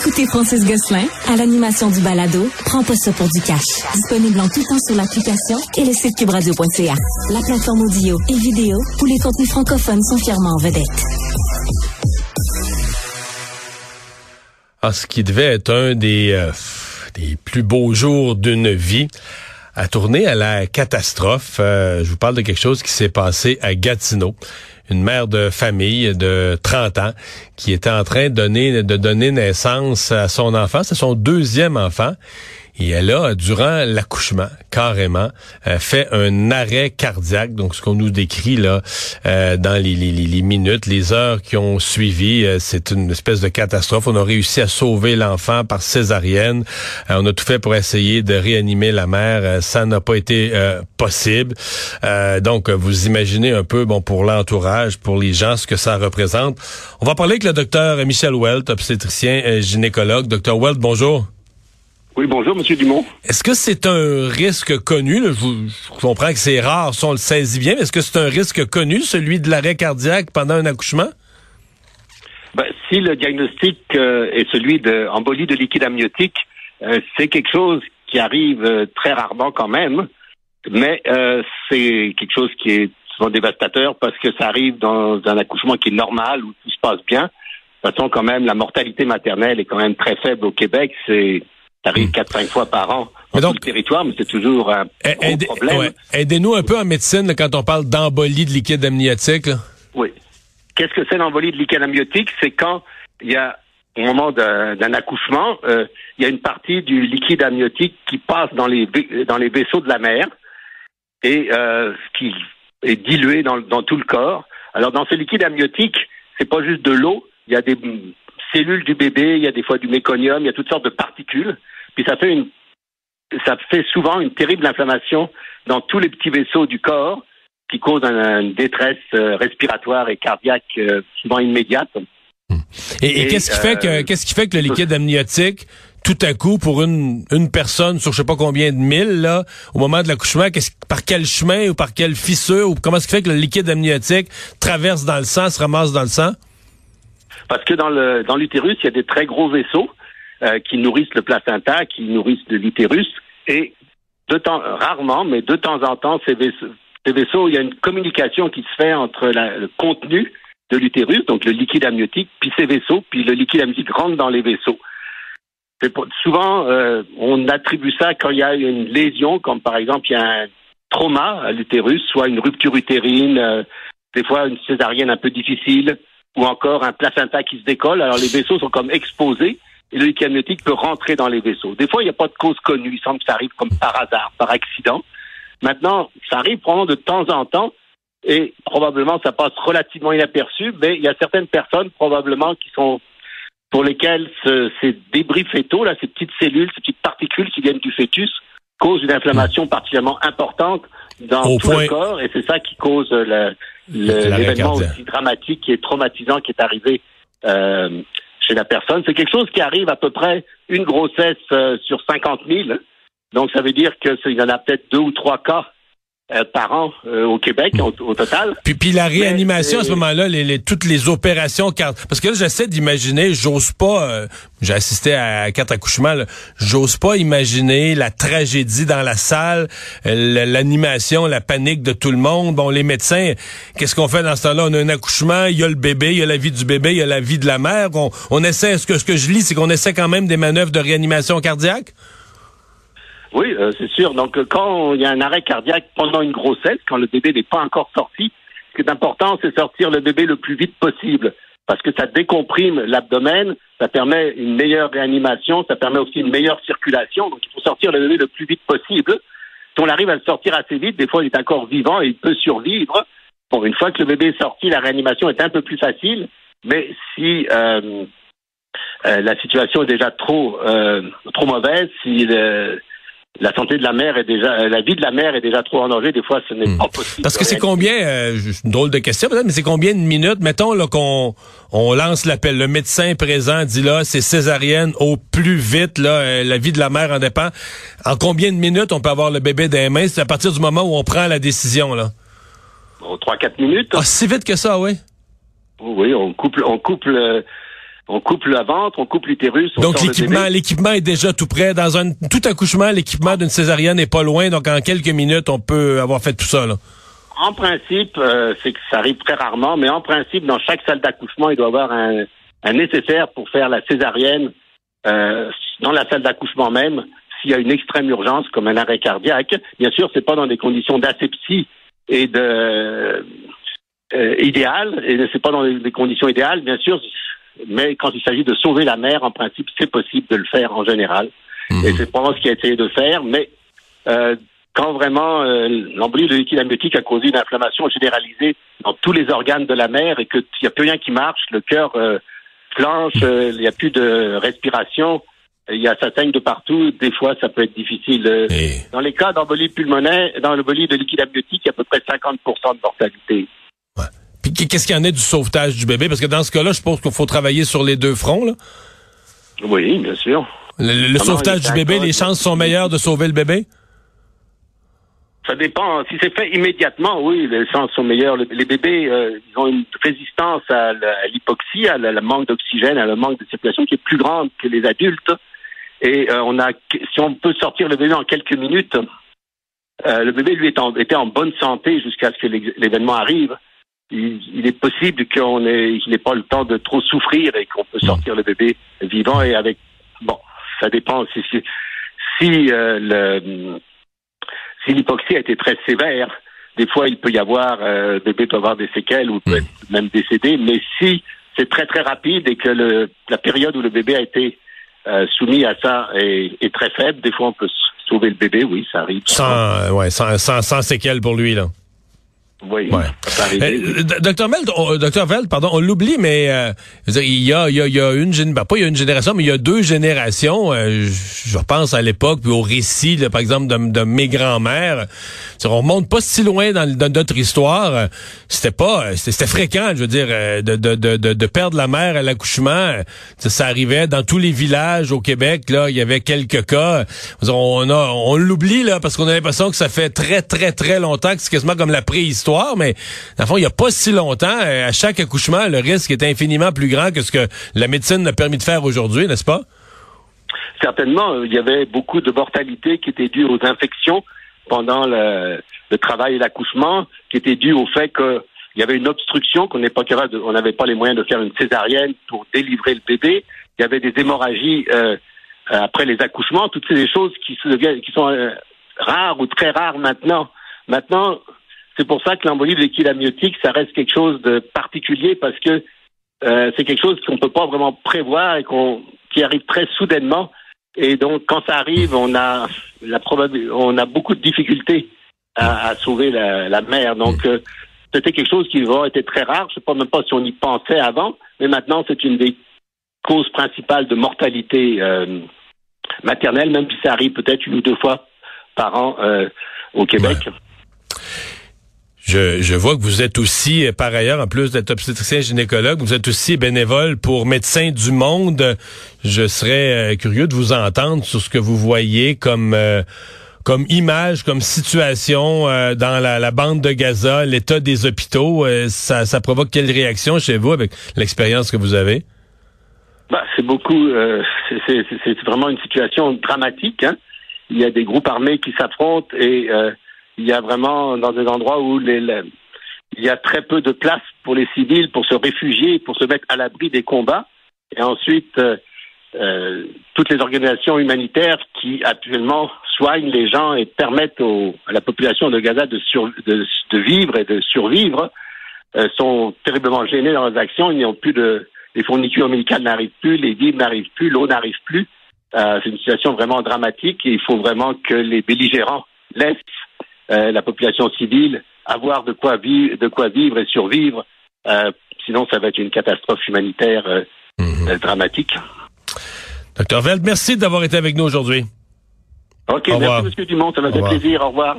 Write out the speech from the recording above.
Écoutez Francis Gosselin à l'animation du balado Prends pas ça pour du cash. Disponible en tout temps sur l'application et le site cubradio.ca. La plateforme audio et vidéo où les contenus francophones sont fièrement en vedette. Ah, ce qui devait être un des, euh, des plus beaux jours d'une vie a tourné à la catastrophe. Euh, je vous parle de quelque chose qui s'est passé à Gatineau. Une mère de famille de 30 ans qui était en train de donner, de donner naissance à son enfant. C'est son deuxième enfant. Et elle a, durant l'accouchement, carrément, euh, fait un arrêt cardiaque. Donc, ce qu'on nous décrit là euh, dans les, les, les, minutes, les heures qui ont suivi, euh, c'est une espèce de catastrophe. On a réussi à sauver l'enfant par césarienne. on a tout fait pour essayer de réanimer la mère. ça n'a pas été possible. donc, vous imaginez un peu, bon, pour l'entourage, pour les gens, ce que ça représente. On va parler avec le docteur Michel Welt, obstétricien gynécologue. Docteur Welt, bonjour. Oui, bonjour, Monsieur Dumont. Est-ce que c'est un risque connu? Je, comprends que c'est rare si on le saisit bien, mais est-ce que c'est un risque connu, celui de l'arrêt cardiaque pendant un accouchement? Ben, si le diagnostic euh, est celui d'embolie de, de liquide amniotique, euh, c'est quelque chose qui arrive euh, très rarement quand même, mais c'est quelque chose qui est souvent dévastateur parce que ça arrive dans un accouchement qui est normal, où tout se passe bien. De toute façon, quand même, la mortalité maternelle est quand même très faible au Québec. C'est arrive 4-5 hmm. fois par an dans tout le territoire, mais c'est toujours un problème. Aidez-nous un peu en médecine quand on parle d'embolie de liquide amniotique. Oui. Qu'est-ce que c'est l'embolie de liquide amniotique? C'est quand il y a, au moment d'un accouchement, euh, il y a une partie du liquide amniotique qui passe dans les, dans les vaisseaux de la mère et euh, qui est dilué dans, dans tout le corps. Alors, dans ce liquide amniotique, c'est pas juste de l'eau, il y a des cellules du bébé, il y a des fois du méconium, il y a toutes sortes de particules. Puis ça fait une, ça fait souvent une terrible inflammation dans tous les petits vaisseaux du corps qui cause une détresse euh, respiratoire et cardiaque euh, souvent immédiate. Hmm. Et, qu'est-ce qui fait que euh, qu'est-ce qui fait que le liquide amniotique tout à coup pour une, une personne sur je sais pas combien de mille là au moment de l'accouchement par quel chemin ou par quelle fissure ou comment est-ce qui fait que le liquide amniotique traverse dans le sang se ramasse dans le sang? Parce que dans le dans l'utérus, il y a des très gros vaisseaux euh, qui nourrissent le placenta, qui nourrissent l'utérus, et de temps rarement, mais de temps en temps, ces vaisseaux, il y a une communication qui se fait entre le contenu de l'utérus, donc le liquide amniotique, puis ces vaisseaux, puis le liquide amniotique rentre dans les vaisseaux. souvent, euh, on attribue ça quand il y a une lésion, comme par exemple il y a un trauma à l'utérus, soit une rupture utérine, euh, des fois une césarienne un peu difficile, ou encore un placenta qui se décolle. Alors les vaisseaux sont comme exposés et le liquide amniotique peut rentrer dans les vaisseaux. Des fois, il n'y a pas de cause connue. Il semble que ça arrive comme par hasard, par accident. Maintenant, ça arrive probablement de temps en temps et probablement ça passe relativement inaperçu, mais il y a certaines personnes probablement qui sont pour lesquelles ces débris fétaux, là, ces petites cellules, ces petites particules qui viennent du fœtus, causent une inflammation particulièrement importante dans tout le corps et c'est ça qui cause l'événement aussi dramatique et traumatisant qui est arrivé euh, chez la personne. C'est quelque chose qui arrive à peu près une grossesse euh, sur 50 000. Donc ça veut dire qu'il y en a peut-être deux ou trois cas euh, par an euh, au Québec au, total. Puis, puis la réanimation à ce moment-là, les, les, toutes les opérations, parce que là j'essaie d'imaginer, j'ose pas, euh, j'ai assisté à quatre accouchements, j'ose pas imaginer la tragédie dans la salle, l'animation, la panique de tout le monde. Bon, les médecins, qu'est-ce qu'on fait dans ce temps-là? On a un accouchement, il y a le bébé, il y a la vie du bébé, il y a la vie de la mère. On, on essaie, ce que ce que je lis, c'est qu'on essaie quand même des manœuvres de réanimation cardiaque? Oui, euh, c'est sûr. Donc, euh, quand il y a un arrêt cardiaque pendant une grossesse, quand le bébé n'est pas encore sorti, ce qui est important, c'est sortir le bébé le plus vite possible parce que ça décomprime l'abdomen, ça permet une meilleure réanimation, ça permet aussi une meilleure circulation. Donc, il faut sortir le bébé le plus vite possible. Si on arrive à le sortir assez vite, des fois, il est encore vivant et il peut survivre. Bon, une fois que le bébé est sorti, la réanimation est un peu plus facile. Mais si euh, la situation est déjà trop trop mauvaise, si la santé de la mère est déjà, euh, la vie de la mère est déjà trop en danger. Des fois, ce n'est hmm. pas possible. Parce que c'est combien, euh, une drôle de question peut-être, mais c'est combien de minutes, mettons là qu'on on lance l'appel, le médecin présent dit là, c'est césarienne au plus vite, là, euh, la vie de la mère en dépend. En combien de minutes on peut avoir le bébé dans les mains? C'est à partir du moment où on prend la décision là. Trois quatre minutes. Ah, si vite que ça, oui. Oui, on couple, on couple on coupe le ventre, on coupe l'utérus. Donc l'équipement, l'équipement est déjà tout prêt. Dans un tout accouchement, l'équipement d'une césarienne n'est pas loin. Donc en quelques minutes, on peut avoir fait tout ça. Là. En principe, euh, c'est que ça arrive très rarement, mais en principe, dans chaque salle d'accouchement, il doit y avoir un, un nécessaire pour faire la césarienne euh, dans la salle d'accouchement même. S'il y a une extrême urgence, comme un arrêt cardiaque, bien sûr, c'est pas dans des conditions d'asepsie et de euh, idéales, et c'est pas dans des conditions idéales, bien sûr, mais quand il s'agit de sauver la mère, en principe, c'est possible de le faire en général. Mhm. Et c'est probablement ce qu'il a essayé de faire, mais euh, quand vraiment euh, l'embolie de liquide amniotique a causé une inflammation généralisée dans tous les organes de la mère et qu'il n'y a plus rien qui marche, le cœur euh, planche, euh, il n'y a plus de respiration, il y a ça saigne de partout, des fois ça peut être difficile. Dans les cas d'embolie pulmonaire, dans l'embolie de liquide amniotique, il y a à peu près 50% de mortalité. Qu'est-ce qu'il y en est du sauvetage du bébé? Parce que dans ce cas-là, je pense qu'il faut travailler sur les deux fronts. Là. Oui, bien sûr. Le, sauvetage du bébé, les chances sont meilleures de sauver le bébé? Ça dépend. Si c'est fait immédiatement, oui, les chances sont meilleures. Les bébés, euh, ils ont une résistance à l'hypoxie, à le manque d'oxygène, à le manque de circulation qui est plus grande que les adultes. Et euh, on a, si on peut sortir le bébé en quelques minutes, euh, le bébé lui était en bonne santé jusqu'à ce que l'événement arrive il, est possible qu'on ait, n'ait pas le temps de trop souffrir et qu'on peut sortir le bébé vivant et avec bon, ça dépend si si, si euh, le si l'hypoxie a été très sévère, des fois il peut y avoir euh, le bébé peut avoir des séquelles ou peut être même décédé, mais si c'est très très rapide et que le, la période où le bébé a été euh, soumis à ça est, est, très faible, des fois on peut sauver le bébé, oui, ça arrive. Sans, ouais, sans, sans, sans séquelles pour lui là. Oui, ouais. Euh, docteur Veld, docteur Veld, pardon, on l'oublie, mais euh, il y a, il y a, il y a une ben, pas il y a une génération, mais il y a deux générations. Euh, je, repense à l'époque, puis au récit, par exemple, de, de mes grands-mères. On remonte pas si loin dans, dans notre histoire. C'était pas, c'était fréquent, je veux dire, de, de, de, de perdre la mère à l'accouchement. Ça arrivait dans tous les villages au Québec. Là, il y avait quelques cas. On a, on l'oublie là parce qu'on a l'impression que ça fait très, très, très longtemps que c'est quasiment comme la préhistoire mais dans le fond, il n'y a pas si longtemps, euh, à chaque accouchement, le risque est infiniment plus grand que ce que la médecine a permis de faire aujourd'hui, n'est-ce pas? Certainement, euh, il y avait beaucoup de mortalité qui était due aux infections pendant le, travail et l'accouchement, qui était due au fait qu'il y avait une obstruction, qu'on n'est pas capable, on n'avait pas les moyens de faire une césarienne pour délivrer le bébé. Il y avait des hémorragies euh, après les accouchements, toutes ces choses qui, qui sont rares ou très rares maintenant. Maintenant, c'est pour ça que l'embolie liquide amniotique, ça reste quelque chose de particulier parce que euh, c'est quelque chose qu'on ne peut pas vraiment prévoir et qu'on qui arrive très soudainement. Et donc, quand ça arrive, on a la on a beaucoup de difficultés à, sauver la, mère. Donc, euh, c'était quelque chose qui va être très rare. Je ne sais pas même pas si on y pensait avant, mais maintenant, c'est une des causes principales de mortalité euh, maternelle, même si ça arrive peut-être une ou deux fois par an au Québec. Je, je, vois que vous êtes aussi, euh, par ailleurs, en plus d'être obstétricien gynécologue, vous êtes aussi bénévole pour Médecins du Monde. Je serais euh, curieux de vous entendre sur ce que vous voyez comme euh, comme image, comme situation dans la, bande de Gaza, l'état des hôpitaux. ça, ça provoque quelle réaction chez vous avec l'expérience que vous avez? Bah, c'est beaucoup. c'est vraiment une situation dramatique. Hein. Il y a des groupes armés qui s'affrontent et il y a vraiment dans des endroits où il y a très peu de place pour les civils pour se réfugier, pour se mettre à l'abri des combats. Et ensuite, euh, euh, toutes les organisations humanitaires qui actuellement soignent les gens et permettent à la population de Gaza de, vivre et de survivre euh, sont terriblement gênés dans leurs actions. Ils n'ont plus de, les fournitures médicales n'arrivent plus, les vivres n'arrivent plus, l'eau n'arrive plus. c'est une situation vraiment dramatique et il faut vraiment que les belligérants laissent euh, la population civile avoir de quoi, vivre, de quoi vivre et survivre. Euh, sinon, ça va être une catastrophe humanitaire euh, mhm. dramatique. Docteur Veld, merci d'avoir été avec nous aujourd'hui. OK, merci, M. Dumont. Ça m'a fait plaisir. Au revoir.